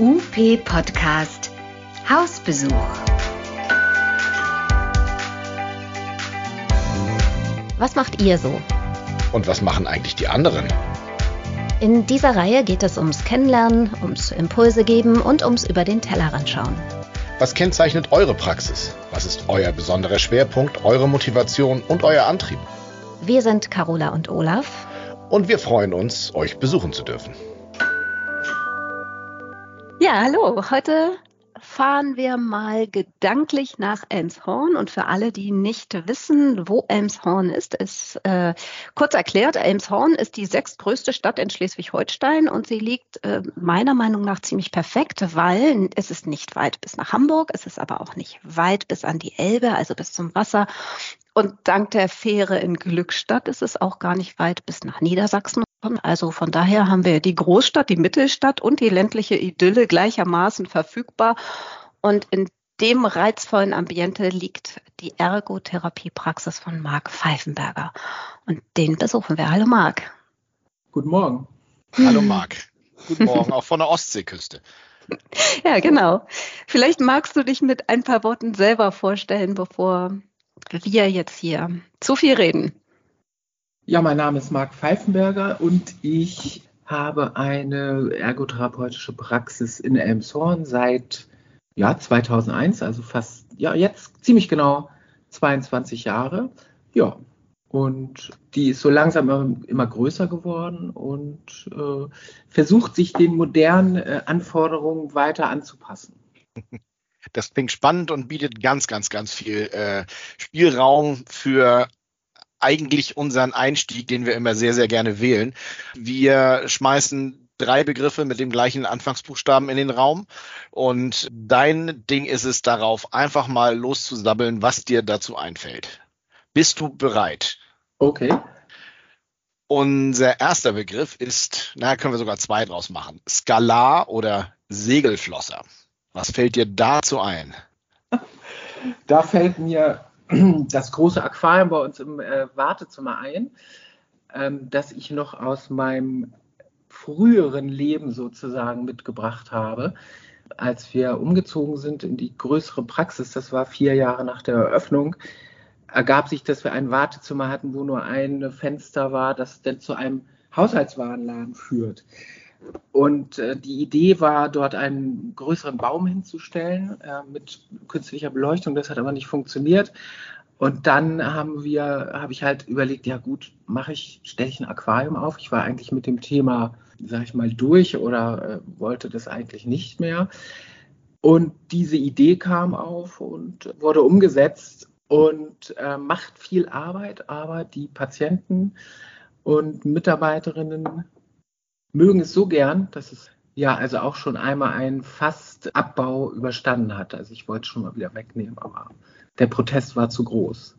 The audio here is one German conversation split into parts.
UP Podcast Hausbesuch. Was macht ihr so? Und was machen eigentlich die anderen? In dieser Reihe geht es ums Kennenlernen, ums Impulse geben und ums über den Tellerrand schauen. Was kennzeichnet eure Praxis? Was ist euer besonderer Schwerpunkt, eure Motivation und euer Antrieb? Wir sind Carola und Olaf. Und wir freuen uns, euch besuchen zu dürfen. Ja, hallo. Heute fahren wir mal gedanklich nach Elmshorn. Und für alle, die nicht wissen, wo Elmshorn ist, ist äh, kurz erklärt, Elmshorn ist die sechstgrößte Stadt in Schleswig-Holstein und sie liegt äh, meiner Meinung nach ziemlich perfekt, weil es ist nicht weit bis nach Hamburg, es ist aber auch nicht weit bis an die Elbe, also bis zum Wasser. Und dank der Fähre in Glückstadt ist es auch gar nicht weit bis nach Niedersachsen. Also von daher haben wir die Großstadt, die Mittelstadt und die ländliche Idylle gleichermaßen verfügbar. Und in dem reizvollen Ambiente liegt die Ergotherapiepraxis von Marc Pfeifenberger. Und den besuchen wir. Hallo Marc. Guten Morgen. Hallo Marc. Guten Morgen, auch von der Ostseeküste. Ja, genau. Vielleicht magst du dich mit ein paar Worten selber vorstellen, bevor wir jetzt hier zu viel reden. Ja, mein Name ist Marc Pfeifenberger und ich habe eine ergotherapeutische Praxis in Elmshorn seit ja, 2001, also fast, ja, jetzt ziemlich genau 22 Jahre. Ja, und die ist so langsam immer, größer geworden und äh, versucht sich den modernen äh, Anforderungen weiter anzupassen. Das klingt spannend und bietet ganz, ganz, ganz viel äh, Spielraum für eigentlich unseren Einstieg, den wir immer sehr, sehr gerne wählen. Wir schmeißen drei Begriffe mit dem gleichen Anfangsbuchstaben in den Raum. Und dein Ding ist es darauf, einfach mal loszusabbeln, was dir dazu einfällt. Bist du bereit? Okay. Unser erster Begriff ist, na, können wir sogar zwei draus machen. Skalar oder Segelflosser. Was fällt dir dazu ein? Da fällt mir das große Aquarium bei uns im äh, Wartezimmer ein, ähm, das ich noch aus meinem früheren Leben sozusagen mitgebracht habe. Als wir umgezogen sind in die größere Praxis, das war vier Jahre nach der Eröffnung, ergab sich, dass wir ein Wartezimmer hatten, wo nur ein Fenster war, das dann zu einem Haushaltswarenladen führt. Und äh, die Idee war, dort einen größeren Baum hinzustellen äh, mit künstlicher Beleuchtung. Das hat aber nicht funktioniert. Und dann haben wir, habe ich halt überlegt, ja gut, mache ich, stelle ich ein Aquarium auf. Ich war eigentlich mit dem Thema, sage ich mal, durch oder äh, wollte das eigentlich nicht mehr. Und diese Idee kam auf und wurde umgesetzt und äh, macht viel Arbeit, aber die Patienten und Mitarbeiterinnen mögen es so gern, dass es ja also auch schon einmal einen Fastabbau überstanden hat. Also ich wollte es schon mal wieder wegnehmen, aber der Protest war zu groß.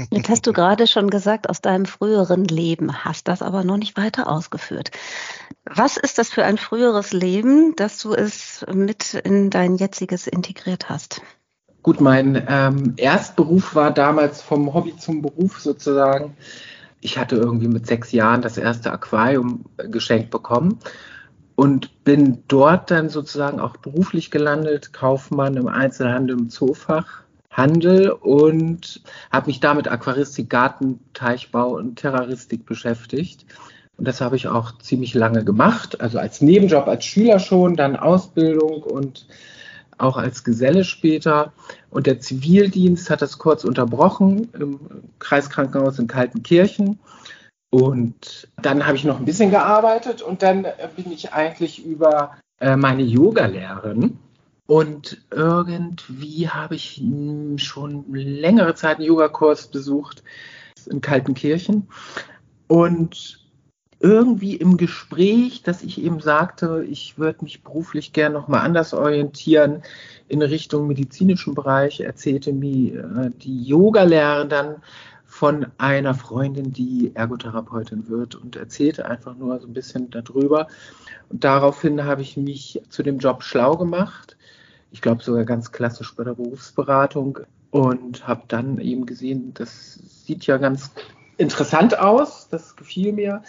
Jetzt hast du gerade schon gesagt, aus deinem früheren Leben, hast das aber noch nicht weiter ausgeführt. Was ist das für ein früheres Leben, dass du es mit in dein jetziges integriert hast? Gut, mein ähm, Erstberuf war damals vom Hobby zum Beruf sozusagen ich hatte irgendwie mit sechs Jahren das erste Aquarium geschenkt bekommen und bin dort dann sozusagen auch beruflich gelandet, Kaufmann im Einzelhandel im Zoofachhandel und habe mich damit Aquaristik, Gartenteichbau und Terroristik beschäftigt. Und das habe ich auch ziemlich lange gemacht, also als Nebenjob als Schüler schon, dann Ausbildung und auch als Geselle später. Und der Zivildienst hat das kurz unterbrochen im Kreiskrankenhaus in Kaltenkirchen. Und dann habe ich noch ein bisschen gearbeitet und dann bin ich eigentlich über äh, meine Yogalehrerin. Und irgendwie habe ich schon längere Zeit einen Yogakurs besucht in Kaltenkirchen. Und irgendwie im Gespräch, dass ich eben sagte, ich würde mich beruflich gern nochmal anders orientieren in Richtung medizinischen Bereich, erzählte mir äh, die Yoga-Lehrerin dann von einer Freundin, die Ergotherapeutin wird und erzählte einfach nur so ein bisschen darüber. Und daraufhin habe ich mich zu dem Job schlau gemacht. Ich glaube sogar ganz klassisch bei der Berufsberatung und habe dann eben gesehen, das sieht ja ganz interessant aus, das gefiel mir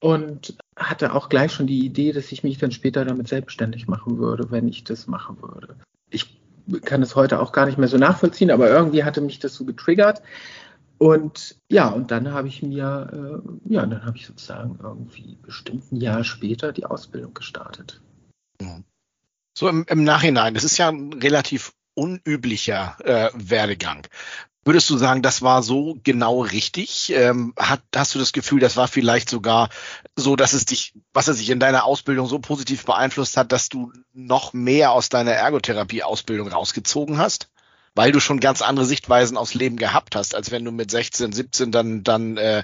und hatte auch gleich schon die Idee, dass ich mich dann später damit selbstständig machen würde, wenn ich das machen würde. Ich kann es heute auch gar nicht mehr so nachvollziehen, aber irgendwie hatte mich das so getriggert. Und ja, und dann habe ich mir, äh, ja, dann habe ich sozusagen irgendwie bestimmt ein Jahr später die Ausbildung gestartet. So im, im Nachhinein, das ist ja ein relativ unüblicher äh, Werdegang. Würdest du sagen, das war so genau richtig? Ähm, hat, hast du das Gefühl, das war vielleicht sogar so, dass es dich, was es sich in deiner Ausbildung so positiv beeinflusst hat, dass du noch mehr aus deiner Ergotherapie-Ausbildung rausgezogen hast? Weil du schon ganz andere Sichtweisen aufs Leben gehabt hast, als wenn du mit 16, 17 dann, dann, äh,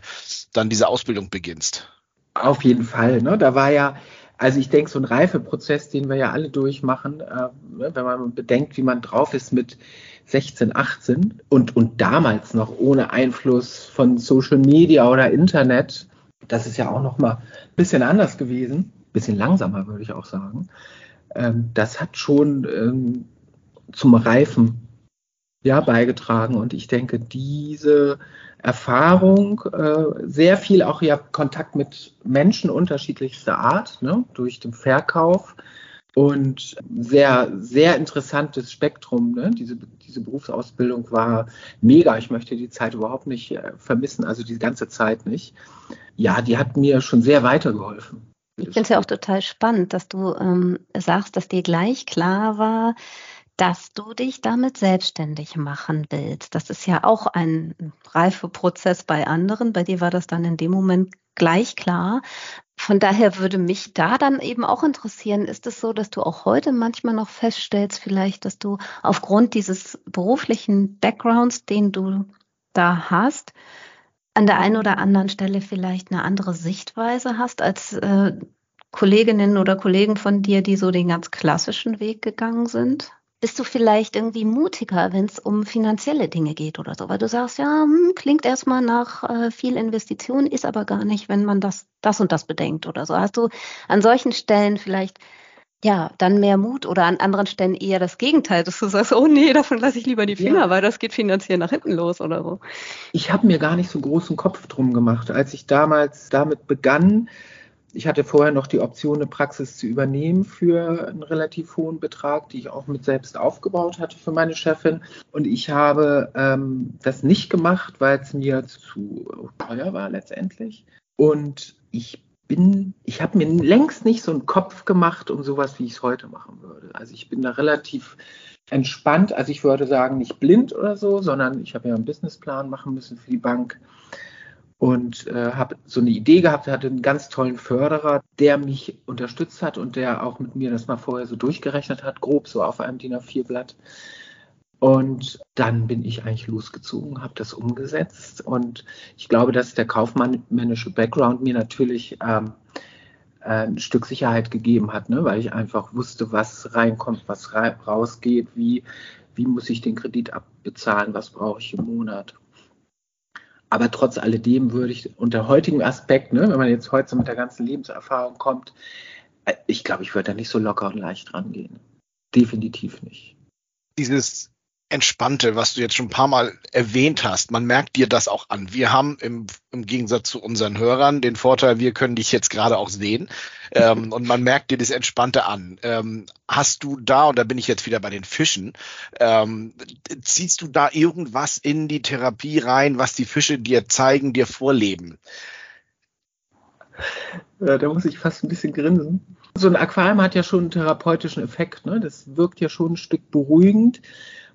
dann diese Ausbildung beginnst. Auf jeden Fall. Ne? Da war ja, also ich denke, so ein Reifeprozess, den wir ja alle durchmachen, äh, ne, wenn man bedenkt, wie man drauf ist mit 16, 18 und, und damals noch ohne Einfluss von Social Media oder Internet, das ist ja auch noch mal ein bisschen anders gewesen, ein bisschen langsamer würde ich auch sagen. Ähm, das hat schon ähm, zum Reifen ja, beigetragen und ich denke, diese Erfahrung, äh, sehr viel auch ja Kontakt mit Menschen unterschiedlichster Art, ne, durch den Verkauf und sehr, sehr interessantes Spektrum. Ne? Diese, diese Berufsausbildung war mega. Ich möchte die Zeit überhaupt nicht äh, vermissen, also die ganze Zeit nicht. Ja, die hat mir schon sehr weitergeholfen. Ich finde es ja auch total spannend, dass du ähm, sagst, dass dir gleich klar war, dass du dich damit selbstständig machen willst. Das ist ja auch ein Reifeprozess bei anderen. Bei dir war das dann in dem Moment gleich klar. Von daher würde mich da dann eben auch interessieren, ist es so, dass du auch heute manchmal noch feststellst, vielleicht, dass du aufgrund dieses beruflichen Backgrounds, den du da hast, an der einen oder anderen Stelle vielleicht eine andere Sichtweise hast als äh, Kolleginnen oder Kollegen von dir, die so den ganz klassischen Weg gegangen sind? Bist du vielleicht irgendwie mutiger, wenn es um finanzielle Dinge geht oder so, weil du sagst, ja, hm, klingt erstmal nach äh, viel Investition, ist aber gar nicht, wenn man das, das und das bedenkt oder so. Hast du an solchen Stellen vielleicht ja, dann mehr Mut oder an anderen Stellen eher das Gegenteil, dass du sagst, oh nee, davon lasse ich lieber die Finger, ja. weil das geht finanziell nach hinten los oder so. Ich habe mir gar nicht so großen Kopf drum gemacht. Als ich damals damit begann, ich hatte vorher noch die Option, eine Praxis zu übernehmen für einen relativ hohen Betrag, die ich auch mit selbst aufgebaut hatte für meine Chefin. Und ich habe ähm, das nicht gemacht, weil es mir zu teuer war letztendlich. Und ich bin, ich habe mir längst nicht so einen Kopf gemacht um sowas, wie ich es heute machen würde. Also ich bin da relativ entspannt. Also ich würde sagen, nicht blind oder so, sondern ich habe ja einen Businessplan machen müssen für die Bank und äh, habe so eine Idee gehabt, hatte einen ganz tollen Förderer, der mich unterstützt hat und der auch mit mir das mal vorher so durchgerechnet hat, grob so auf einem DIN A4-Blatt. Und dann bin ich eigentlich losgezogen, habe das umgesetzt und ich glaube, dass der kaufmännische Background mir natürlich ähm, ein Stück Sicherheit gegeben hat, ne? weil ich einfach wusste, was reinkommt, was rausgeht, wie, wie muss ich den Kredit abbezahlen, was brauche ich im Monat aber trotz alledem würde ich unter heutigem Aspekt, ne, wenn man jetzt heute mit der ganzen Lebenserfahrung kommt, äh, ich glaube, ich würde da nicht so locker und leicht rangehen. Definitiv nicht. Dieses Entspannte, was du jetzt schon ein paar Mal erwähnt hast, man merkt dir das auch an. Wir haben im, im Gegensatz zu unseren Hörern den Vorteil, wir können dich jetzt gerade auch sehen ähm, und man merkt dir das Entspannte an. Ähm, hast du da, und da bin ich jetzt wieder bei den Fischen, ähm, ziehst du da irgendwas in die Therapie rein, was die Fische dir zeigen, dir vorleben? Ja, da muss ich fast ein bisschen grinsen. So ein Aquarium hat ja schon einen therapeutischen Effekt. Ne? Das wirkt ja schon ein Stück beruhigend.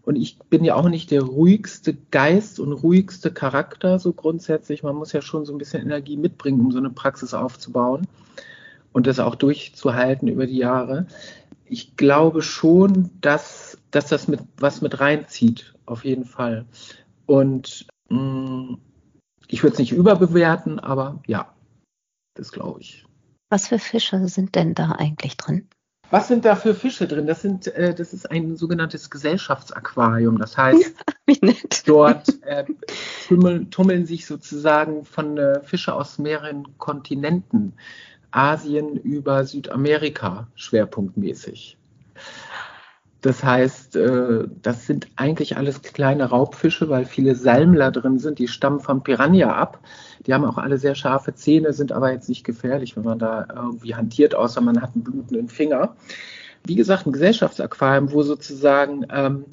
Und ich bin ja auch nicht der ruhigste Geist und ruhigste Charakter so grundsätzlich. Man muss ja schon so ein bisschen Energie mitbringen, um so eine Praxis aufzubauen und das auch durchzuhalten über die Jahre. Ich glaube schon, dass, dass das mit was mit reinzieht, auf jeden Fall. Und mh, mm, ich würde es nicht überbewerten, aber ja, das glaube ich. Was für Fische sind denn da eigentlich drin? Was sind da für Fische drin? Das, sind, äh, das ist ein sogenanntes Gesellschaftsaquarium. Das heißt, dort äh, tummeln, tummeln, sich sozusagen von äh, Fische aus mehreren Kontinenten, Asien über Südamerika schwerpunktmäßig. Das heißt, äh, das sind eigentlich alles kleine Raubfische, weil viele Salmler drin sind. Die stammen vom Piranha ab. Die haben auch alle sehr scharfe Zähne, sind aber jetzt nicht gefährlich, wenn man da irgendwie hantiert, außer man hat einen blutenden Finger. Wie gesagt, ein Gesellschaftsaquarium, wo sozusagen ähm,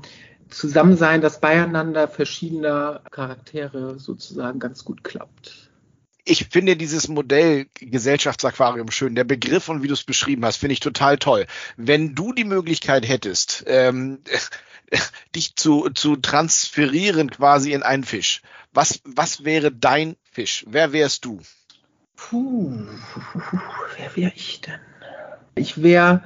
Zusammensein, das Beieinander verschiedener Charaktere sozusagen ganz gut klappt ich finde dieses Modell Gesellschaftsaquarium schön. Der Begriff und wie du es beschrieben hast, finde ich total toll. Wenn du die Möglichkeit hättest, ähm, dich zu, zu transferieren quasi in einen Fisch, was, was wäre dein Fisch? Wer wärst du? Puh, wer wäre ich denn? Ich wäre,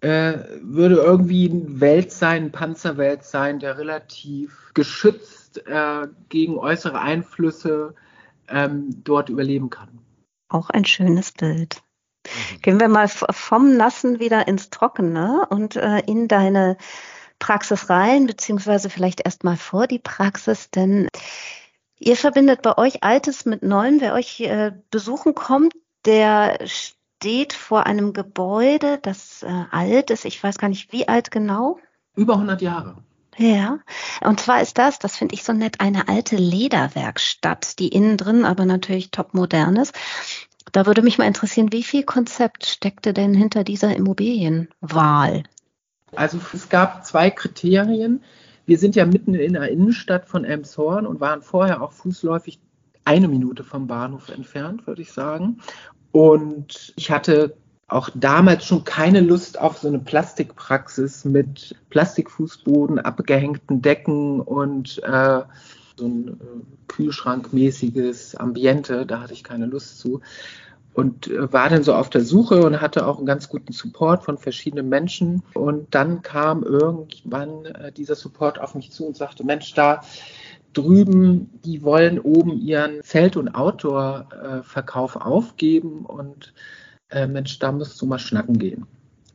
äh, würde irgendwie ein Welt sein, ein Panzerwelt sein, der relativ geschützt äh, gegen äußere Einflüsse ähm, dort überleben kann. Auch ein schönes Bild. Mhm. Gehen wir mal vom Nassen wieder ins Trockene und äh, in deine Praxis rein, beziehungsweise vielleicht erstmal vor die Praxis, denn ihr verbindet bei euch Altes mit Neuem. Wer euch äh, besuchen kommt, der steht vor einem Gebäude, das äh, alt ist. Ich weiß gar nicht, wie alt genau. Über 100 Jahre. Ja, und zwar ist das, das finde ich so nett, eine alte Lederwerkstatt, die innen drin aber natürlich top modern ist. Da würde mich mal interessieren, wie viel Konzept steckte denn hinter dieser Immobilienwahl? Also es gab zwei Kriterien. Wir sind ja mitten in der Innenstadt von Elmshorn und waren vorher auch fußläufig eine Minute vom Bahnhof entfernt, würde ich sagen. Und ich hatte auch damals schon keine Lust auf so eine Plastikpraxis mit Plastikfußboden, abgehängten Decken und äh, so ein äh, Kühlschrankmäßiges Ambiente. Da hatte ich keine Lust zu. Und äh, war dann so auf der Suche und hatte auch einen ganz guten Support von verschiedenen Menschen. Und dann kam irgendwann äh, dieser Support auf mich zu und sagte, Mensch, da drüben, die wollen oben ihren Zelt- und Outdoor-Verkauf aufgeben und äh, Mensch, da musst du mal schnacken gehen.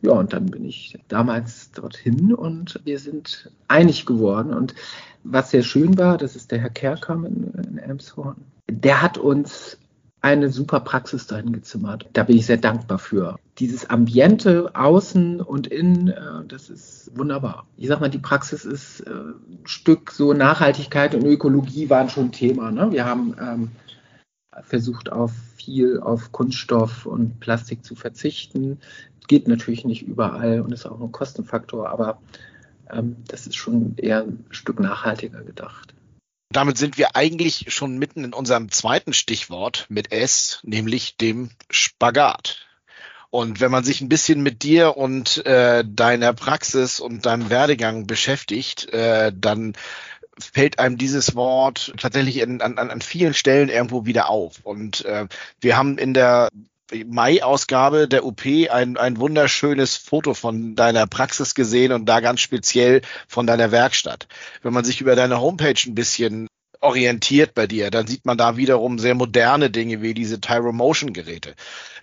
Ja, und dann bin ich damals dorthin und wir sind einig geworden. Und was sehr schön war, das ist der Herr Kerkam in, in Elmshorn, der hat uns eine super Praxis dahin gezimmert. Da bin ich sehr dankbar für. Dieses Ambiente außen und innen, äh, das ist wunderbar. Ich sag mal, die Praxis ist äh, ein Stück so Nachhaltigkeit und Ökologie waren schon Thema. Ne? Wir haben ähm, versucht auf viel auf Kunststoff und Plastik zu verzichten. Geht natürlich nicht überall und ist auch ein Kostenfaktor, aber ähm, das ist schon eher ein Stück nachhaltiger gedacht. Damit sind wir eigentlich schon mitten in unserem zweiten Stichwort mit S, nämlich dem Spagat. Und wenn man sich ein bisschen mit dir und äh, deiner Praxis und deinem Werdegang beschäftigt, äh, dann fällt einem dieses Wort tatsächlich in, an, an vielen Stellen irgendwo wieder auf. Und äh, wir haben in der Mai-Ausgabe der UP ein, ein wunderschönes Foto von deiner Praxis gesehen und da ganz speziell von deiner Werkstatt. Wenn man sich über deine Homepage ein bisschen orientiert bei dir, dann sieht man da wiederum sehr moderne Dinge wie diese Tyro Motion Geräte.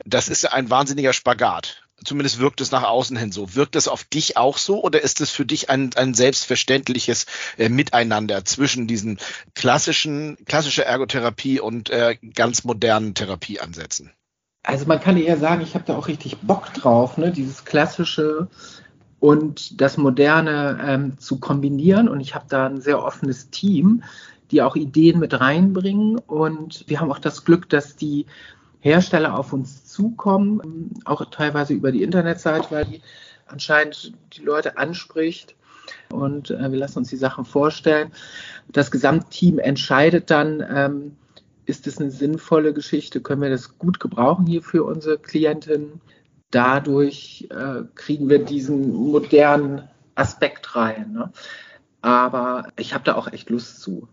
Das ist ein wahnsinniger Spagat zumindest wirkt es nach außen hin so. Wirkt es auf dich auch so oder ist es für dich ein, ein selbstverständliches äh, Miteinander zwischen diesen klassischen, klassische Ergotherapie und äh, ganz modernen Therapieansätzen? Also man kann eher sagen, ich habe da auch richtig Bock drauf, ne? dieses klassische und das Moderne ähm, zu kombinieren. Und ich habe da ein sehr offenes Team, die auch Ideen mit reinbringen. Und wir haben auch das Glück, dass die Hersteller auf uns zukommen, auch teilweise über die Internetseite, weil die anscheinend die Leute anspricht. Und äh, wir lassen uns die Sachen vorstellen. Das Gesamtteam entscheidet dann, ähm, ist es eine sinnvolle Geschichte, können wir das gut gebrauchen hier für unsere Klientinnen. Dadurch äh, kriegen wir diesen modernen Aspekt rein. Ne? Aber ich habe da auch echt Lust zu.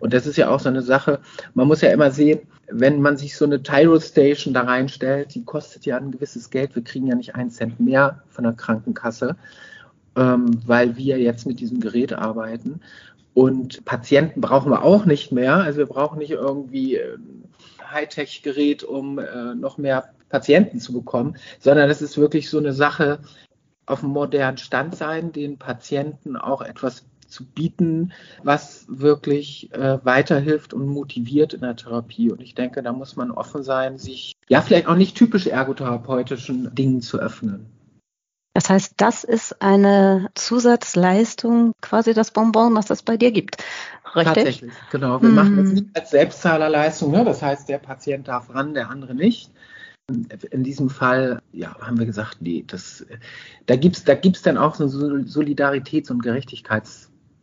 Und das ist ja auch so eine Sache, man muss ja immer sehen, wenn man sich so eine Tyro Station da reinstellt, die kostet ja ein gewisses Geld. Wir kriegen ja nicht einen Cent mehr von der Krankenkasse, ähm, weil wir jetzt mit diesem Gerät arbeiten. Und Patienten brauchen wir auch nicht mehr. Also wir brauchen nicht irgendwie ein Hightech-Gerät, um äh, noch mehr Patienten zu bekommen, sondern es ist wirklich so eine Sache, auf einem modernen Stand sein, den Patienten auch etwas zu bieten, was wirklich äh, weiterhilft und motiviert in der Therapie. Und ich denke, da muss man offen sein, sich ja vielleicht auch nicht typisch ergotherapeutischen Dingen zu öffnen. Das heißt, das ist eine Zusatzleistung, quasi das Bonbon, was es bei dir gibt. Richtig? Tatsächlich, genau. Wir Mhm. machen das nicht als Selbstzahlerleistung, ne? das heißt, der Patient darf ran, der andere nicht. In diesem Fall ja, haben wir gesagt, nee, das, da gibt es da gibt's dann auch so ein Solidaritäts- und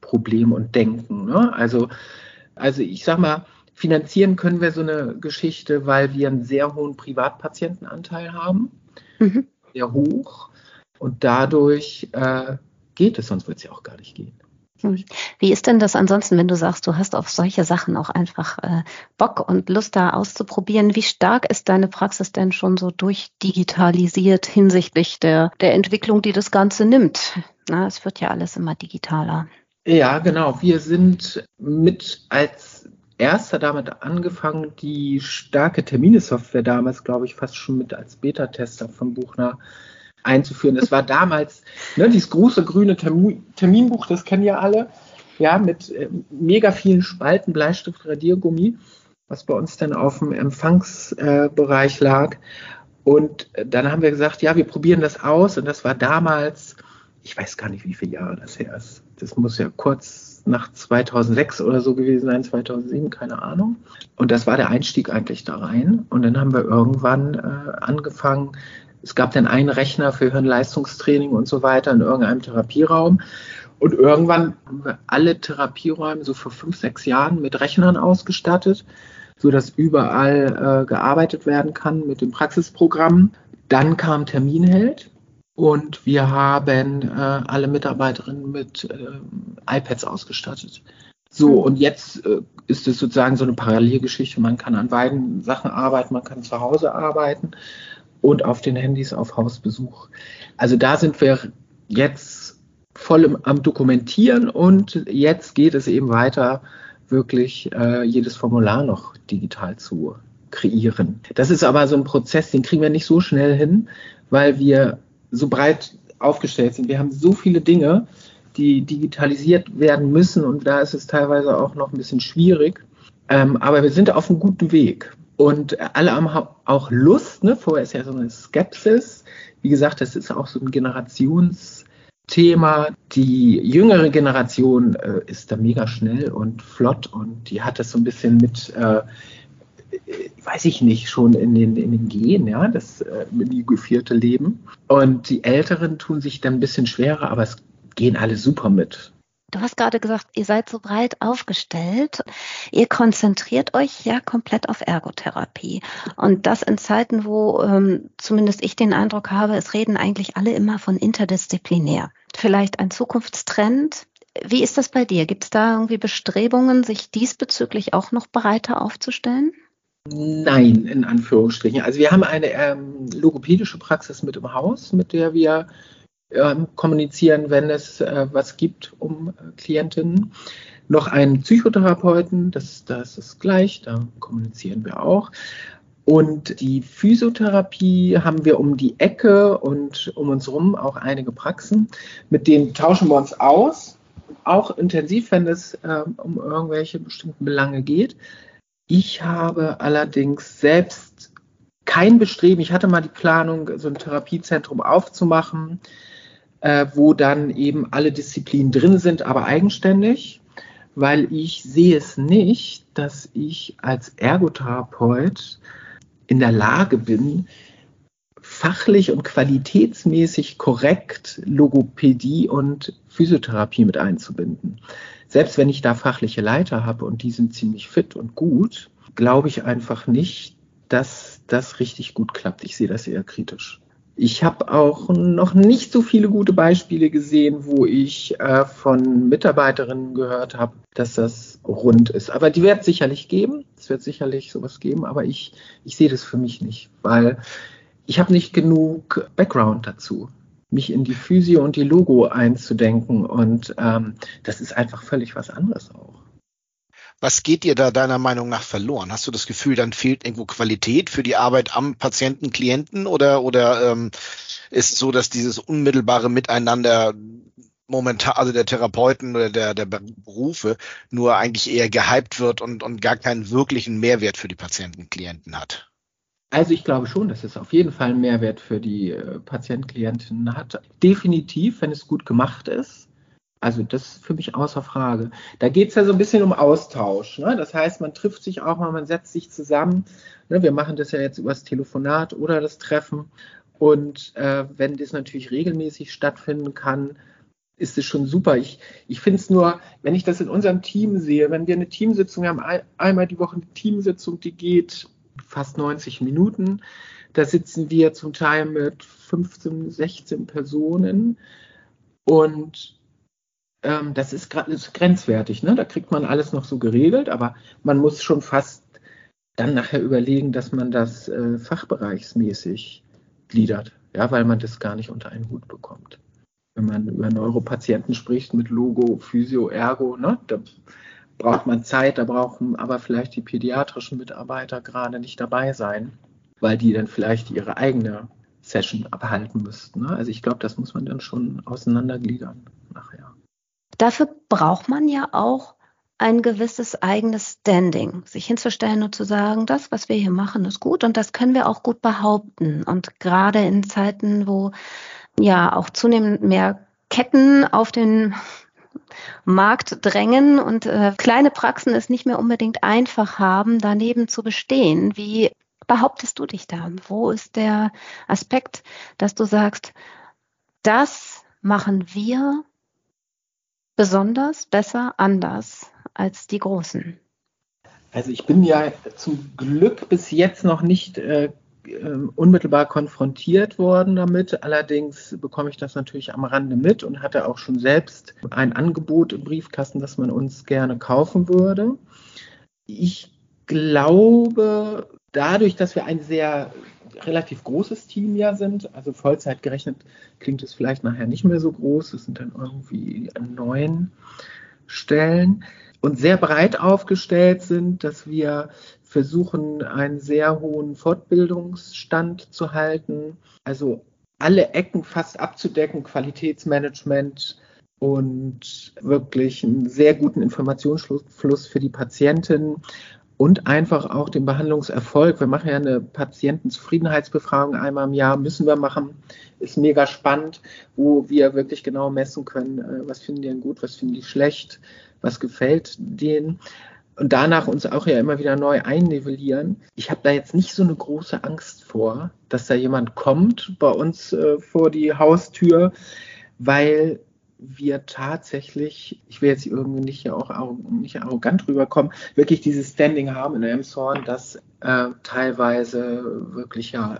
Gerechtigkeitsproblem und Denken. Ne? Also, also ich sag mal, finanzieren können wir so eine Geschichte, weil wir einen sehr hohen Privatpatientenanteil haben, Mhm. sehr hoch. Und dadurch äh, geht es, sonst wird es ja auch gar nicht gehen. Wie ist denn das ansonsten, wenn du sagst, du hast auf solche Sachen auch einfach äh, Bock und Lust da auszuprobieren? Wie stark ist deine Praxis denn schon so durchdigitalisiert hinsichtlich der, der Entwicklung, die das Ganze nimmt? Na, es wird ja alles immer digitaler. Ja, genau. Wir sind mit als erster damit angefangen, die starke Termine-Software damals, glaube ich, fast schon mit als Beta-Tester von Buchner einzuführen. Es war damals ne, dieses große grüne Termin, Terminbuch, das kennen ja alle, ja, mit äh, mega vielen Spalten, Bleistift, Radiergummi, was bei uns dann auf dem Empfangsbereich äh, lag. Und dann haben wir gesagt, ja, wir probieren das aus. Und das war damals, ich weiß gar nicht, wie viele Jahre das her ist. Das muss ja kurz nach 2006 oder so gewesen sein, 2007, keine Ahnung. Und das war der Einstieg eigentlich da rein. Und dann haben wir irgendwann äh, angefangen, es gab dann einen Rechner für Hirnleistungstraining und so weiter in irgendeinem Therapieraum. Und irgendwann haben wir alle Therapieräume so vor fünf, sechs Jahren mit Rechnern ausgestattet, sodass überall äh, gearbeitet werden kann mit dem Praxisprogramm. Dann kam Terminheld und wir haben äh, alle Mitarbeiterinnen mit äh, iPads ausgestattet. So, und jetzt äh, ist es sozusagen so eine Parallelgeschichte. Man kann an beiden Sachen arbeiten, man kann zu Hause arbeiten und auf den Handys auf Hausbesuch. Also da sind wir jetzt voll im, am Dokumentieren und jetzt geht es eben weiter, wirklich äh, jedes Formular noch digital zu kreieren. Das ist aber so ein Prozess, den kriegen wir nicht so schnell hin, weil wir so breit aufgestellt sind. Wir haben so viele Dinge, die digitalisiert werden müssen und da ist es teilweise auch noch ein bisschen schwierig. Ähm, aber wir sind auf einem guten Weg. Und alle haben auch Lust, ne? vorher ist ja so eine Skepsis. Wie gesagt, das ist auch so ein Generationsthema. Die jüngere Generation äh, ist da mega schnell und flott und die hat das so ein bisschen mit, äh, weiß ich nicht, schon in den, in den Gen, ja, das äh, geführte Leben. Und die Älteren tun sich dann ein bisschen schwerer, aber es gehen alle super mit. Du hast gerade gesagt, ihr seid so breit aufgestellt. Ihr konzentriert euch ja komplett auf Ergotherapie. Und das in Zeiten, wo ähm, zumindest ich den Eindruck habe, es reden eigentlich alle immer von interdisziplinär. Vielleicht ein Zukunftstrend. Wie ist das bei dir? Gibt es da irgendwie Bestrebungen, sich diesbezüglich auch noch breiter aufzustellen? Nein, in Anführungsstrichen. Also wir haben eine ähm, logopädische Praxis mit im Haus, mit der wir ähm, kommunizieren, wenn es äh, was gibt um äh, Klientinnen. Noch einen Psychotherapeuten, das, das ist gleich, da kommunizieren wir auch. Und die Physiotherapie haben wir um die Ecke und um uns herum auch einige Praxen. Mit denen tauschen wir uns aus, auch intensiv, wenn es äh, um irgendwelche bestimmten Belange geht. Ich habe allerdings selbst kein Bestreben. Ich hatte mal die Planung, so ein Therapiezentrum aufzumachen, äh, wo dann eben alle Disziplinen drin sind, aber eigenständig, weil ich sehe es nicht, dass ich als Ergotherapeut in der Lage bin, fachlich und qualitätsmäßig korrekt Logopädie und Physiotherapie mit einzubinden. Selbst wenn ich da fachliche Leiter habe und die sind ziemlich fit und gut, glaube ich einfach nicht, dass das richtig gut klappt. Ich sehe das eher kritisch. Ich habe auch noch nicht so viele gute Beispiele gesehen, wo ich äh, von Mitarbeiterinnen gehört habe, dass das rund ist. Aber die wird es sicherlich geben. Es wird sicherlich sowas geben, aber ich, ich sehe das für mich nicht, weil ich habe nicht genug Background dazu, mich in die Physio und die Logo einzudenken. Und ähm, das ist einfach völlig was anderes auch. Was geht dir da deiner Meinung nach verloren? Hast du das Gefühl, dann fehlt irgendwo Qualität für die Arbeit am Patienten, Klienten oder, oder ähm, ist es so, dass dieses unmittelbare Miteinander momentan, also der Therapeuten oder der, der Berufe, nur eigentlich eher gehypt wird und, und gar keinen wirklichen Mehrwert für die Patienten, Klienten hat? Also ich glaube schon, dass es auf jeden Fall einen Mehrwert für die äh, Patienten, hat. Definitiv, wenn es gut gemacht ist. Also das ist für mich außer Frage. Da geht es ja so ein bisschen um Austausch. Ne? Das heißt, man trifft sich auch mal, man setzt sich zusammen. Ne? Wir machen das ja jetzt über das Telefonat oder das Treffen. Und äh, wenn das natürlich regelmäßig stattfinden kann, ist es schon super. Ich, ich finde es nur, wenn ich das in unserem Team sehe, wenn wir eine Teamsitzung haben, ein, einmal die Woche eine Teamsitzung, die geht fast 90 Minuten. Da sitzen wir zum Teil mit 15, 16 Personen und ähm, das ist, ist grenzwertig. Ne? Da kriegt man alles noch so geregelt, aber man muss schon fast dann nachher überlegen, dass man das äh, fachbereichsmäßig gliedert, ja, weil man das gar nicht unter einen Hut bekommt. Wenn man über Neuropatienten spricht mit Logo, Physio, Ergo, ne, da braucht man Zeit, da brauchen aber vielleicht die pädiatrischen Mitarbeiter gerade nicht dabei sein, weil die dann vielleicht ihre eigene Session abhalten müssten. Ne? Also ich glaube, das muss man dann schon auseinandergliedern nachher. Dafür braucht man ja auch ein gewisses eigenes Standing, sich hinzustellen und zu sagen, das, was wir hier machen, ist gut und das können wir auch gut behaupten. Und gerade in Zeiten, wo ja auch zunehmend mehr Ketten auf den Markt drängen und äh, kleine Praxen es nicht mehr unbedingt einfach haben, daneben zu bestehen. Wie behauptest du dich da? Wo ist der Aspekt, dass du sagst, das machen wir besonders, besser, anders als die Großen? Also ich bin ja zum Glück bis jetzt noch nicht äh, unmittelbar konfrontiert worden damit. Allerdings bekomme ich das natürlich am Rande mit und hatte auch schon selbst ein Angebot im Briefkasten, das man uns gerne kaufen würde. Ich glaube, dadurch, dass wir ein sehr relativ großes Team ja sind, also Vollzeit gerechnet klingt es vielleicht nachher nicht mehr so groß, es sind dann irgendwie neun Stellen und sehr breit aufgestellt sind, dass wir versuchen, einen sehr hohen Fortbildungsstand zu halten, also alle Ecken fast abzudecken, Qualitätsmanagement und wirklich einen sehr guten Informationsfluss für die Patientin und einfach auch den Behandlungserfolg. Wir machen ja eine Patientenzufriedenheitsbefragung einmal im Jahr, müssen wir machen, ist mega spannend, wo wir wirklich genau messen können, äh, was finden die denn gut, was finden die schlecht, was gefällt denen. Und danach uns auch ja immer wieder neu einnivellieren. Ich habe da jetzt nicht so eine große Angst vor, dass da jemand kommt bei uns äh, vor die Haustür, weil wir tatsächlich, ich will jetzt irgendwie nicht, auch, nicht arrogant rüberkommen, wirklich dieses Standing haben in Elmshorn, das äh, teilweise wirklich ja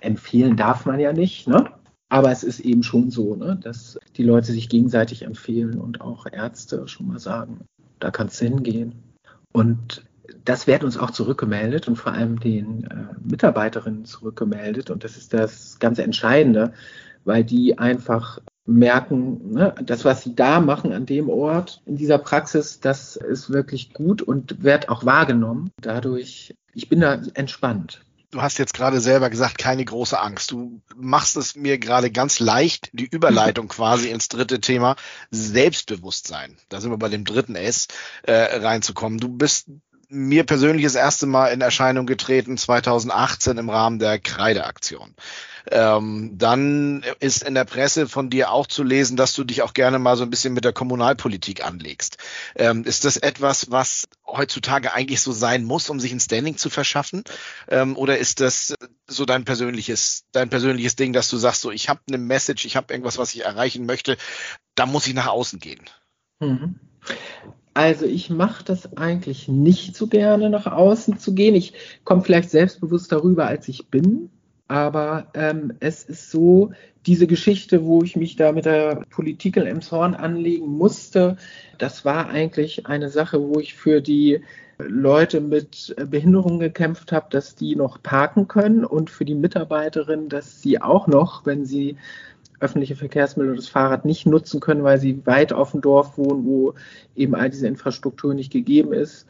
empfehlen darf man ja nicht, ne? Aber es ist eben schon so, ne, dass die Leute sich gegenseitig empfehlen und auch Ärzte schon mal sagen, da kannst du hingehen. Und das wird uns auch zurückgemeldet und vor allem den äh, Mitarbeiterinnen zurückgemeldet. Und das ist das ganz Entscheidende, weil die einfach merken, ne, das, was sie da machen an dem Ort, in dieser Praxis, das ist wirklich gut und wird auch wahrgenommen. Dadurch, ich bin da entspannt. Du hast jetzt gerade selber gesagt, keine große Angst. Du machst es mir gerade ganz leicht, die Überleitung quasi ins dritte Thema Selbstbewusstsein. Da sind wir bei dem dritten S äh, reinzukommen. Du bist mir persönlich das erste Mal in Erscheinung getreten 2018 im Rahmen der Kreideaktion. Ähm, dann ist in der Presse von dir auch zu lesen, dass du dich auch gerne mal so ein bisschen mit der Kommunalpolitik anlegst. Ähm, ist das etwas, was heutzutage eigentlich so sein muss, um sich ein Standing zu verschaffen? Ähm, oder ist das so dein persönliches, dein persönliches Ding, dass du sagst, so ich habe eine Message, ich habe irgendwas, was ich erreichen möchte, da muss ich nach außen gehen? Mhm. Also ich mache das eigentlich nicht so gerne nach außen zu gehen. Ich komme vielleicht selbstbewusst darüber, als ich bin. Aber ähm, es ist so, diese Geschichte, wo ich mich da mit der Politik in Emshorn anlegen musste, das war eigentlich eine Sache, wo ich für die Leute mit Behinderung gekämpft habe, dass die noch parken können und für die Mitarbeiterin, dass sie auch noch, wenn sie öffentliche Verkehrsmittel oder das Fahrrad nicht nutzen können, weil sie weit auf dem Dorf wohnen, wo eben all diese Infrastruktur nicht gegeben ist,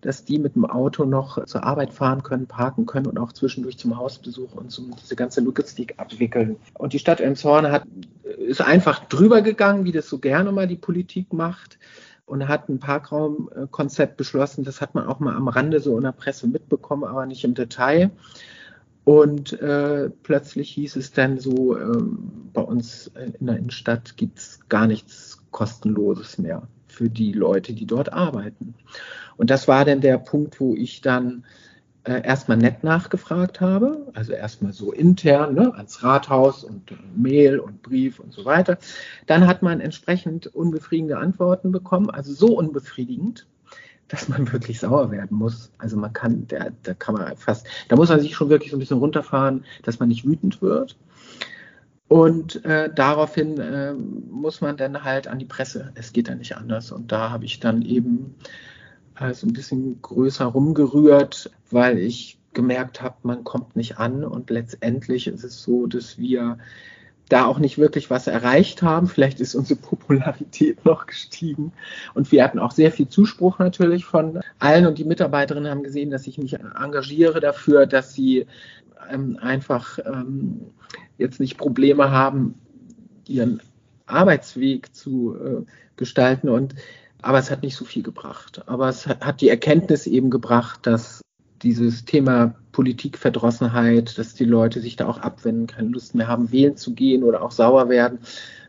dass die mit dem Auto noch zur Arbeit fahren können, parken können und auch zwischendurch zum Hausbesuch und zum, diese ganze Logistik abwickeln. Und die Stadt Elmshorn hat, ist einfach drüber gegangen, wie das so gerne mal die Politik macht und hat ein Parkraumkonzept beschlossen. Das hat man auch mal am Rande so in der Presse mitbekommen, aber nicht im Detail. Und äh, plötzlich hieß es dann so, äh, bei uns in der Innenstadt gibt es gar nichts kostenloses mehr für die Leute, die dort arbeiten. Und das war dann der Punkt, wo ich dann äh, erstmal nett nachgefragt habe, also erstmal so intern ne, ans Rathaus und äh, Mail und Brief und so weiter. Dann hat man entsprechend unbefriedigende Antworten bekommen, also so unbefriedigend, dass man wirklich sauer werden muss. Also man kann, da, da kann man fast, da muss man sich schon wirklich so ein bisschen runterfahren, dass man nicht wütend wird. Und äh, daraufhin äh, muss man dann halt an die Presse. Es geht ja nicht anders. Und da habe ich dann eben äh, so ein bisschen größer rumgerührt, weil ich gemerkt habe, man kommt nicht an. Und letztendlich ist es so, dass wir da auch nicht wirklich was erreicht haben. Vielleicht ist unsere Popularität noch gestiegen. Und wir hatten auch sehr viel Zuspruch natürlich von allen. Und die Mitarbeiterinnen haben gesehen, dass ich mich engagiere dafür, dass sie ähm, einfach ähm, jetzt nicht Probleme haben, ihren Arbeitsweg zu äh, gestalten. Und aber es hat nicht so viel gebracht. Aber es hat die Erkenntnis eben gebracht, dass dieses Thema Politikverdrossenheit, dass die Leute sich da auch abwenden, keine Lust mehr haben, wählen zu gehen oder auch sauer werden.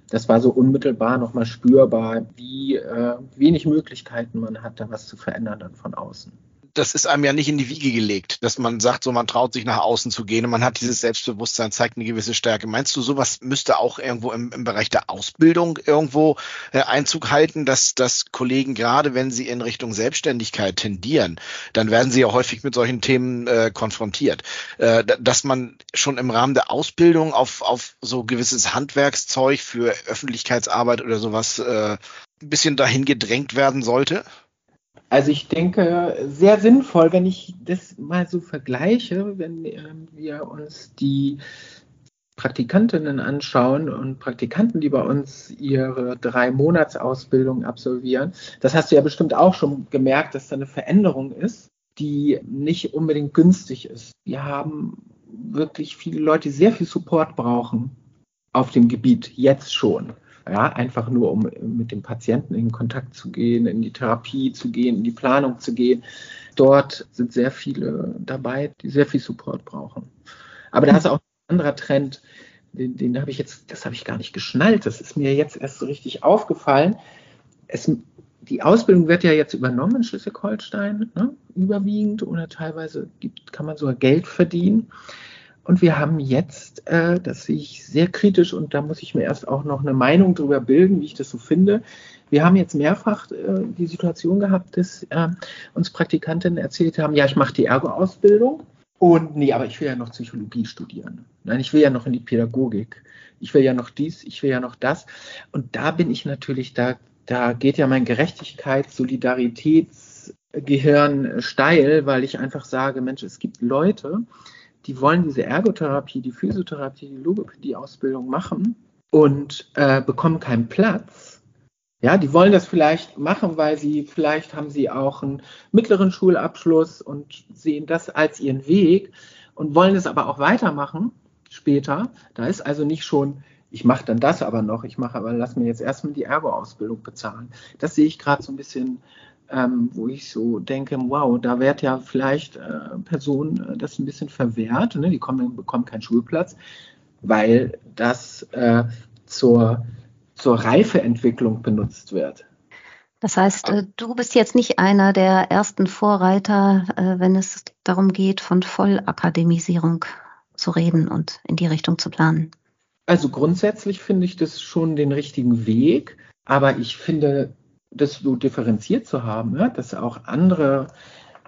Das war so unmittelbar nochmal spürbar, wie äh, wenig Möglichkeiten man hat, da was zu verändern dann von außen das ist einem ja nicht in die Wiege gelegt, dass man sagt, so man traut sich nach außen zu gehen und man hat dieses Selbstbewusstsein, zeigt eine gewisse Stärke. Meinst du, sowas müsste auch irgendwo im, im Bereich der Ausbildung irgendwo äh, Einzug halten, dass, dass Kollegen, gerade wenn sie in Richtung Selbstständigkeit tendieren, dann werden sie ja häufig mit solchen Themen äh, konfrontiert, äh, dass man schon im Rahmen der Ausbildung auf, auf so gewisses Handwerkszeug für Öffentlichkeitsarbeit oder sowas äh, ein bisschen dahin gedrängt werden sollte? Also ich denke, sehr sinnvoll, wenn ich das mal so vergleiche, wenn ähm, wir uns die Praktikantinnen anschauen und Praktikanten, die bei uns ihre drei Monatsausbildung absolvieren. Das hast du ja bestimmt auch schon gemerkt, dass da eine Veränderung ist, die nicht unbedingt günstig ist. Wir haben wirklich viele Leute, die sehr viel Support brauchen auf dem Gebiet, jetzt schon. Ja, einfach nur, um mit dem Patienten in Kontakt zu gehen, in die Therapie zu gehen, in die Planung zu gehen. Dort sind sehr viele dabei, die sehr viel Support brauchen. Aber da ist auch ein anderer Trend, den, den habe ich jetzt, das habe ich gar nicht geschnallt. Das ist mir jetzt erst so richtig aufgefallen. Es, die Ausbildung wird ja jetzt übernommen in Schleswig-Holstein, ne, überwiegend oder teilweise gibt, kann man sogar Geld verdienen. Und wir haben jetzt, äh, das sehe ich sehr kritisch und da muss ich mir erst auch noch eine Meinung darüber bilden, wie ich das so finde. Wir haben jetzt mehrfach äh, die Situation gehabt, dass äh, uns Praktikantinnen erzählt haben, ja, ich mache die Ergo-Ausbildung und nee, aber ich will ja noch Psychologie studieren. Nein, ich will ja noch in die Pädagogik. Ich will ja noch dies, ich will ja noch das. Und da bin ich natürlich, da, da geht ja mein Gerechtigkeits-, Solidaritätsgehirn steil, weil ich einfach sage, Mensch, es gibt Leute, die wollen diese Ergotherapie, die Physiotherapie, die Logopädie-Ausbildung machen und äh, bekommen keinen Platz. Ja, die wollen das vielleicht machen, weil sie vielleicht haben sie auch einen mittleren Schulabschluss und sehen das als ihren Weg und wollen es aber auch weitermachen später. Da ist also nicht schon, ich mache dann das aber noch, ich mache aber lass mir jetzt erstmal die Ergo-Ausbildung bezahlen. Das sehe ich gerade so ein bisschen ähm, wo ich so denke, wow, da wird ja vielleicht äh, Personen äh, das ein bisschen verwehrt, ne? die kommen, bekommen keinen Schulplatz, weil das äh, zur, zur Reifeentwicklung benutzt wird. Das heißt, äh, du bist jetzt nicht einer der ersten Vorreiter, äh, wenn es darum geht, von Vollakademisierung zu reden und in die Richtung zu planen. Also grundsätzlich finde ich das schon den richtigen Weg, aber ich finde das so differenziert zu haben, ja, dass auch andere,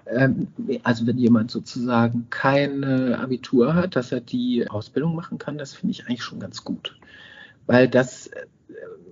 ähm, also wenn jemand sozusagen kein Abitur hat, dass er die Ausbildung machen kann, das finde ich eigentlich schon ganz gut. Weil das äh,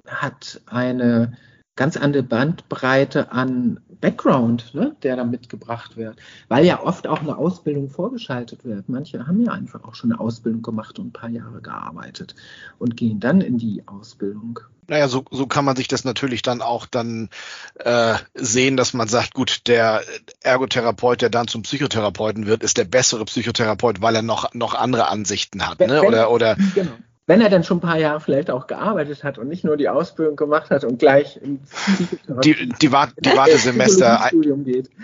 hat eine ganz andere Bandbreite an Background, ne, der da mitgebracht wird, weil ja oft auch eine Ausbildung vorgeschaltet wird. Manche haben ja einfach auch schon eine Ausbildung gemacht und ein paar Jahre gearbeitet und gehen dann in die Ausbildung. Naja, so, so kann man sich das natürlich dann auch dann äh, sehen, dass man sagt, gut, der Ergotherapeut, der dann zum Psychotherapeuten wird, ist der bessere Psychotherapeut, weil er noch, noch andere Ansichten hat. Ne? Oder, oder genau wenn er dann schon ein paar Jahre vielleicht auch gearbeitet hat und nicht nur die Ausbildung gemacht hat und gleich die, die, Wart, die Wartesemester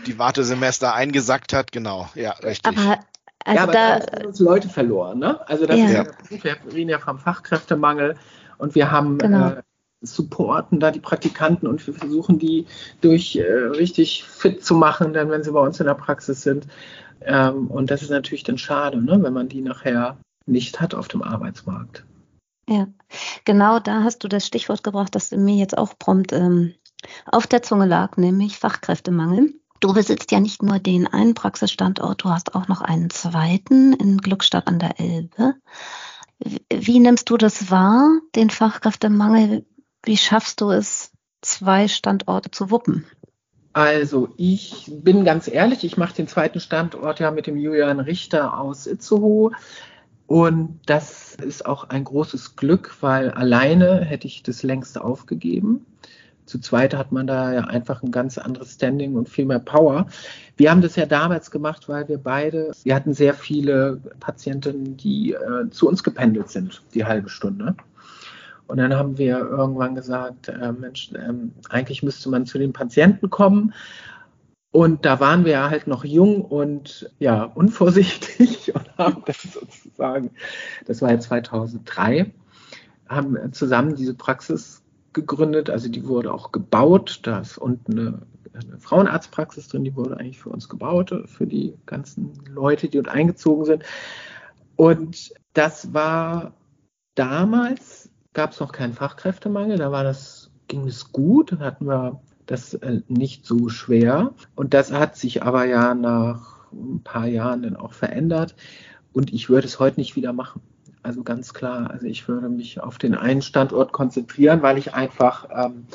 die Wartesemester eingesackt hat, genau, ja, richtig. Aber Also ja, aber da, da haben uns Leute verloren. Ne? Also das ja. ist ja der Punkt. Wir reden ja vom Fachkräftemangel und wir haben genau. äh, supporten da die Praktikanten und wir versuchen die durch äh, richtig fit zu machen, dann wenn sie bei uns in der Praxis sind. Ähm, und das ist natürlich dann schade, ne, wenn man die nachher nicht hat auf dem Arbeitsmarkt. Ja, genau da hast du das Stichwort gebracht, das mir jetzt auch prompt ähm, auf der Zunge lag, nämlich Fachkräftemangel. Du besitzt ja nicht nur den einen Praxisstandort, du hast auch noch einen zweiten in Glückstadt an der Elbe. Wie nimmst du das wahr, den Fachkräftemangel? Wie schaffst du es, zwei Standorte zu wuppen? Also ich bin ganz ehrlich, ich mache den zweiten Standort ja mit dem Julian Richter aus Itzehoe. Und das ist auch ein großes Glück, weil alleine hätte ich das längst aufgegeben. Zu zweit hat man da ja einfach ein ganz anderes Standing und viel mehr Power. Wir haben das ja damals gemacht, weil wir beide, wir hatten sehr viele Patienten, die äh, zu uns gependelt sind, die halbe Stunde. Und dann haben wir irgendwann gesagt, äh, Mensch, äh, eigentlich müsste man zu den Patienten kommen. Und da waren wir halt noch jung und ja, unvorsichtig und haben das sozusagen, das war ja 2003, haben zusammen diese Praxis gegründet. Also die wurde auch gebaut. Da ist unten eine, eine Frauenarztpraxis drin, die wurde eigentlich für uns gebaut, für die ganzen Leute, die dort eingezogen sind. Und das war damals gab es noch keinen Fachkräftemangel, da war das, ging es gut, hatten wir das äh, nicht so schwer. Und das hat sich aber ja nach ein paar Jahren dann auch verändert. Und ich würde es heute nicht wieder machen. Also ganz klar, also ich würde mich auf den einen Standort konzentrieren, weil ich einfach, ähm,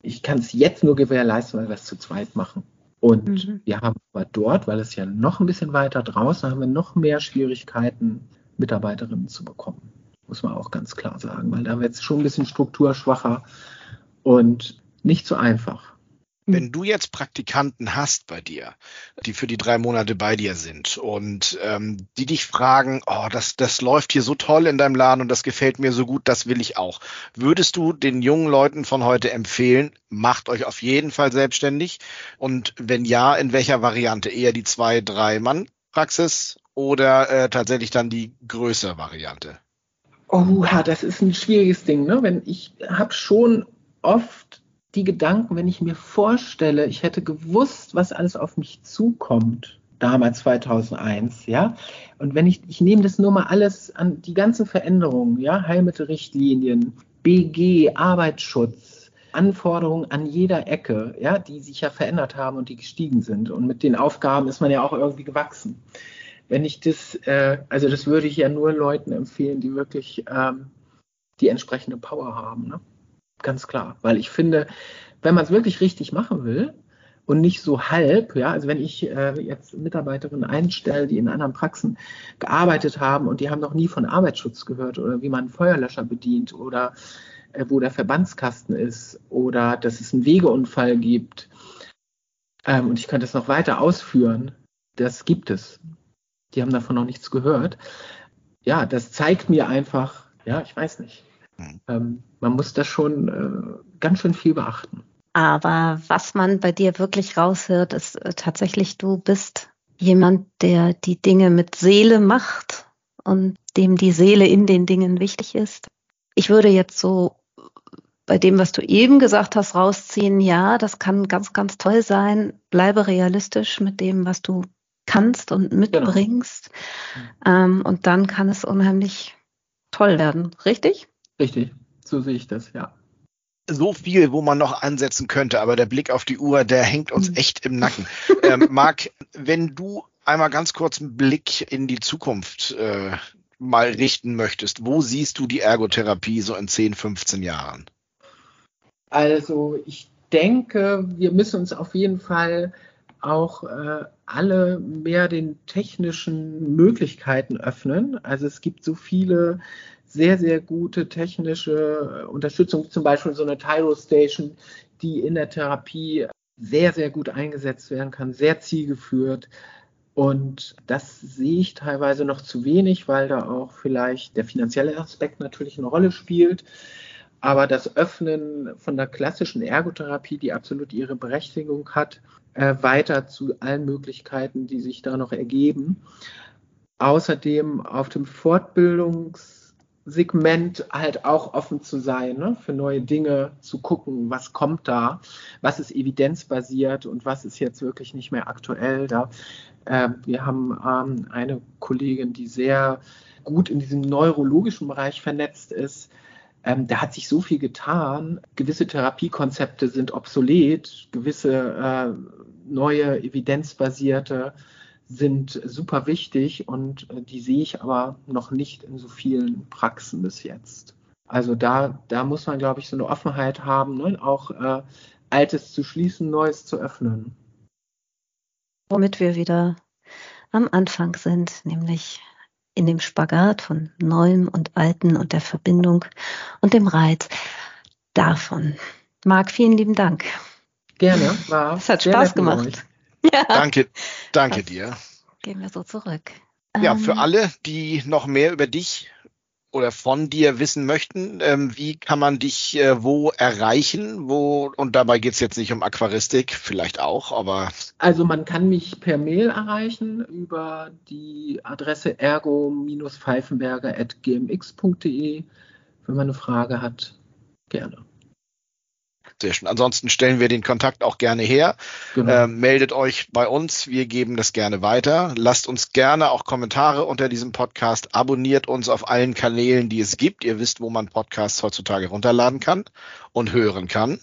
ich kann es jetzt nur gewährleisten, weil wir es zu zweit machen. Und mhm. wir haben aber dort, weil es ja noch ein bisschen weiter draußen, haben wir noch mehr Schwierigkeiten, Mitarbeiterinnen zu bekommen muss man auch ganz klar sagen, weil da wird es schon ein bisschen strukturschwacher und nicht so einfach. Wenn du jetzt Praktikanten hast bei dir, die für die drei Monate bei dir sind und ähm, die dich fragen, oh, das, das läuft hier so toll in deinem Laden und das gefällt mir so gut, das will ich auch. Würdest du den jungen Leuten von heute empfehlen, macht euch auf jeden Fall selbstständig? Und wenn ja, in welcher Variante? Eher die zwei, drei Mann Praxis oder äh, tatsächlich dann die größere Variante? Oh, ja, das ist ein schwieriges Ding. Ne? Wenn ich habe schon oft die Gedanken, wenn ich mir vorstelle, ich hätte gewusst, was alles auf mich zukommt, damals 2001, ja. Und wenn ich, ich nehme das nur mal alles an, die ganzen Veränderungen, ja, Heilmittelrichtlinien, BG, Arbeitsschutz, Anforderungen an jeder Ecke, ja, die sich ja verändert haben und die gestiegen sind. Und mit den Aufgaben ist man ja auch irgendwie gewachsen wenn ich das, äh, also das würde ich ja nur Leuten empfehlen, die wirklich ähm, die entsprechende Power haben. Ne? Ganz klar. Weil ich finde, wenn man es wirklich richtig machen will und nicht so halb, ja, also wenn ich äh, jetzt Mitarbeiterinnen einstelle, die in anderen Praxen gearbeitet haben und die haben noch nie von Arbeitsschutz gehört oder wie man einen Feuerlöscher bedient oder äh, wo der Verbandskasten ist oder dass es einen Wegeunfall gibt. Ähm, und ich könnte es noch weiter ausführen. Das gibt es die haben davon noch nichts gehört. Ja, das zeigt mir einfach, ja, ich weiß nicht. Mhm. Ähm, man muss da schon äh, ganz schön viel beachten. Aber was man bei dir wirklich raushört, ist äh, tatsächlich, du bist jemand, der die Dinge mit Seele macht und dem die Seele in den Dingen wichtig ist. Ich würde jetzt so bei dem, was du eben gesagt hast, rausziehen, ja, das kann ganz, ganz toll sein. Bleibe realistisch mit dem, was du kannst und genau. mitbringst. Genau. Ähm, und dann kann es unheimlich toll werden, richtig? Richtig, so sehe ich das, ja. So viel, wo man noch ansetzen könnte, aber der Blick auf die Uhr, der hängt uns mhm. echt im Nacken. ähm, Marc, wenn du einmal ganz kurz einen Blick in die Zukunft äh, mal richten möchtest, wo siehst du die Ergotherapie so in 10, 15 Jahren? Also ich denke, wir müssen uns auf jeden Fall auch äh, alle mehr den technischen Möglichkeiten öffnen. Also es gibt so viele sehr, sehr gute technische äh, Unterstützung, zum Beispiel so eine Tyro Station, die in der Therapie sehr, sehr gut eingesetzt werden kann, sehr zielgeführt. Und das sehe ich teilweise noch zu wenig, weil da auch vielleicht der finanzielle Aspekt natürlich eine Rolle spielt. Aber das Öffnen von der klassischen Ergotherapie, die absolut ihre Berechtigung hat, äh, weiter zu allen Möglichkeiten, die sich da noch ergeben. außerdem auf dem Fortbildungssegment halt auch offen zu sein, ne? für neue Dinge zu gucken, was kommt da, was ist evidenzbasiert und was ist jetzt wirklich nicht mehr aktuell. Da äh, wir haben ähm, eine Kollegin, die sehr gut in diesem neurologischen Bereich vernetzt ist. Ähm, da hat sich so viel getan. Gewisse Therapiekonzepte sind obsolet, gewisse äh, neue evidenzbasierte sind super wichtig und äh, die sehe ich aber noch nicht in so vielen Praxen bis jetzt. Also da, da muss man, glaube ich, so eine Offenheit haben, ne? auch äh, Altes zu schließen, Neues zu öffnen. Womit wir wieder am Anfang sind, nämlich in dem Spagat von Neuem und Alten und der Verbindung und dem Reiz davon. Marc, vielen lieben Dank. Gerne, war. Es hat Spaß gemacht. Ja. Danke, danke das dir. Gehen wir so zurück. Ja, für ähm, alle, die noch mehr über dich oder von dir wissen möchten, ähm, wie kann man dich äh, wo erreichen? Wo, und dabei geht es jetzt nicht um Aquaristik, vielleicht auch, aber. Also man kann mich per Mail erreichen über die Adresse ergo-pfeifenberger.gmx.de. Wenn man eine Frage hat, gerne. Sehr schön. Ansonsten stellen wir den Kontakt auch gerne her. Genau. Ähm, meldet euch bei uns. Wir geben das gerne weiter. Lasst uns gerne auch Kommentare unter diesem Podcast. Abonniert uns auf allen Kanälen, die es gibt. Ihr wisst, wo man Podcasts heutzutage runterladen kann und hören kann.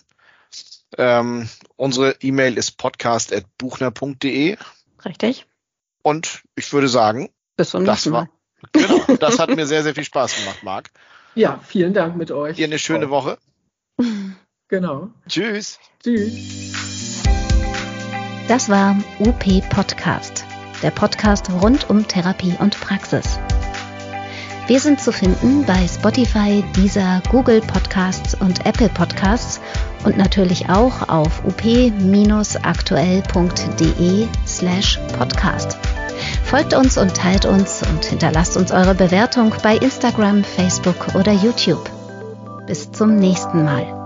Ähm, unsere E-Mail ist podcast.buchner.de. Richtig. Und ich würde sagen, bis zum nächsten Mal. Genau, das hat mir sehr, sehr viel Spaß gemacht, Marc. Ja, vielen Dank mit euch. Ihr eine schöne Woche. Genau. Tschüss. Tschüss. Das war UP Podcast, der Podcast rund um Therapie und Praxis. Wir sind zu finden bei Spotify, Deezer, Google Podcasts und Apple Podcasts und natürlich auch auf up-aktuell.de slash podcast. Folgt uns und teilt uns und hinterlasst uns eure Bewertung bei Instagram, Facebook oder YouTube. Bis zum nächsten Mal.